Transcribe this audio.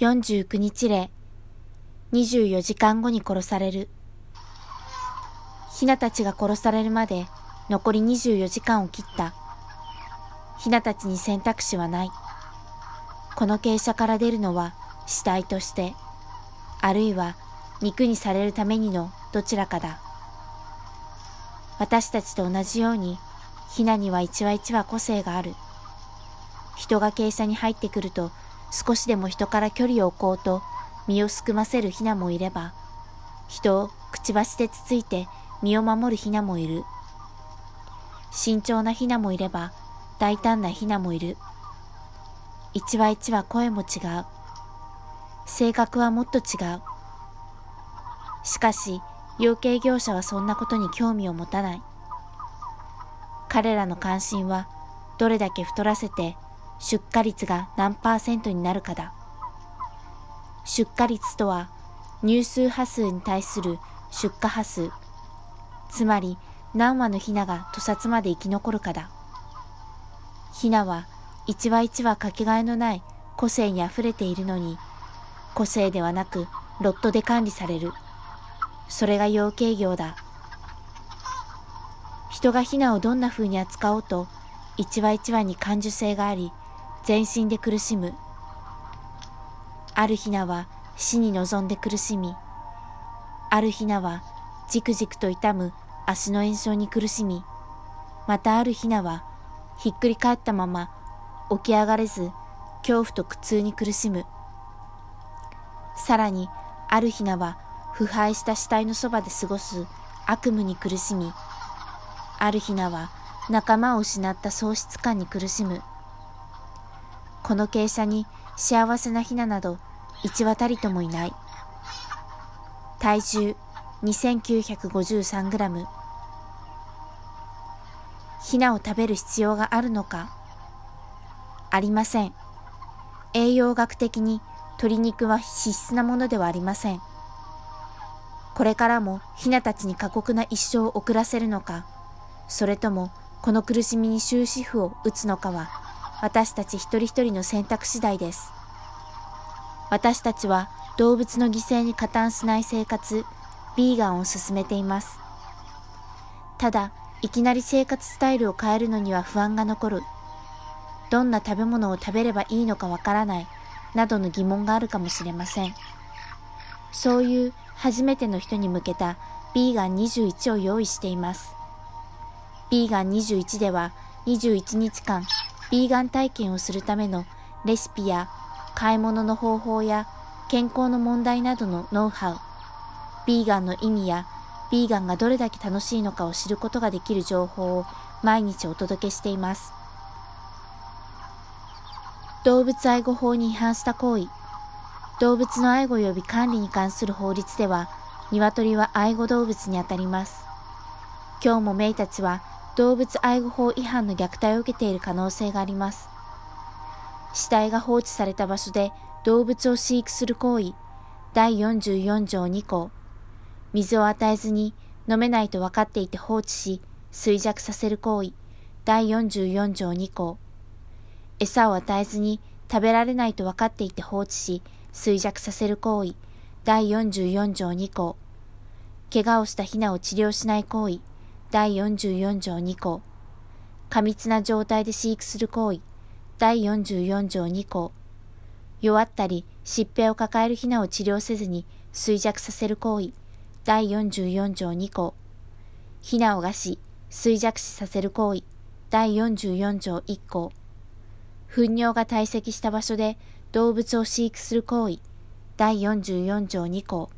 49日例24時間後に殺される。ヒナたちが殺されるまで残り24時間を切った。ヒナたちに選択肢はない。この傾斜から出るのは死体としてあるいは肉にされるためにのどちらかだ。私たちと同じようにヒナには一話一話個性がある。人が傾斜に入ってくると少しでも人から距離を置こうと身をすくませるヒナもいれば、人をくちばしでつついて身を守るヒナもいる。慎重なヒナもいれば、大胆なヒナもいる。一話一話声も違う。性格はもっと違う。しかし、養鶏業者はそんなことに興味を持たない。彼らの関心は、どれだけ太らせて出荷率が何パーセントになるかだ。出荷率とは入数波数に対する出荷波数、つまり何羽のヒナが屠殺まで生き残るかだ。ヒナは一羽一羽かけがえのない個性に溢れているのに、個性ではなくロットで管理される。それが養鶏業だ。人がヒナをどんな風に扱おうと、一羽一羽に感受性があり、全身で苦しむ。あるひなは死に望んで苦しみ、あるひなはじくじくと痛む足の炎症に苦しみ、またあるひなはひっくり返ったまま起き上がれず恐怖と苦痛に苦しむ。さらにあるひなは腐敗した死体のそばで過ごす悪夢に苦しみ、あるひなは仲間を失った喪失感に苦しむ。この傾斜に幸せなヒナなど一羽たりともいない。体重 2953g。ヒナを食べる必要があるのか？ありません。栄養学的に鶏肉は必須なものではありません。これからもヒナたちに過酷な一生を送らせるのか、それともこの苦しみに終止符を打つのかは私たち一人一人の選択次第です。私たちは動物の犠牲に加担しない生活、ビーガンを進めています。ただ、いきなり生活スタイルを変えるのには不安が残る。どんな食べ物を食べればいいのかわからない、などの疑問があるかもしれません。そういう初めての人に向けたビーガン21を用意しています。ビーガン21では21日間ビーガン体験をするためのレシピや買い物の方法や健康の問題などのノウハウ、ビーガンの意味やビーガンがどれだけ楽しいのかを知ることができる情報を毎日お届けしています。動物愛護法に違反した行為、動物の愛護及び管理に関する法律では、鶏は愛護動物にあたります。今日もメイたちは動物愛護法違反の虐待を受けている可能性があります。死体が放置された場所で動物を飼育する行為、第44条2項、水を与えずに飲めないと分かっていて放置し、衰弱させる行為、第44条2項、餌を与えずに食べられないと分かっていて放置し、衰弱させる行為、第44条2項、怪我をしたヒナを治療しない行為、第44条2項、過密な状態で飼育する行為、第44条2項、弱ったり疾病を抱えるヒナを治療せずに衰弱させる行為、第44条2項、ヒナを餓死、衰弱死させる行為、第44条1項、糞尿が堆積した場所で動物を飼育する行為、第44条2項、